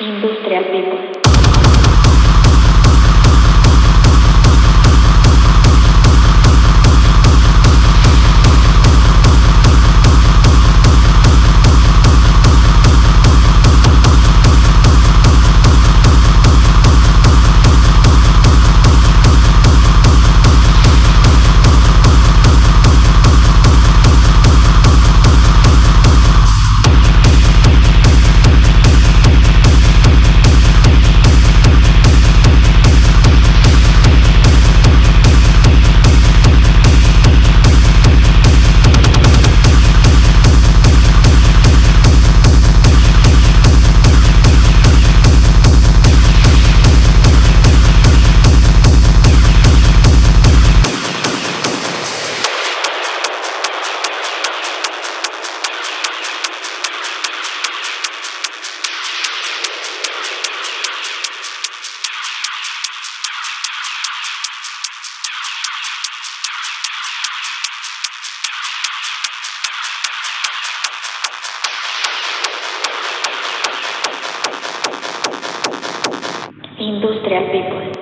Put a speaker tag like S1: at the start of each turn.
S1: Industrial People. Industrial People.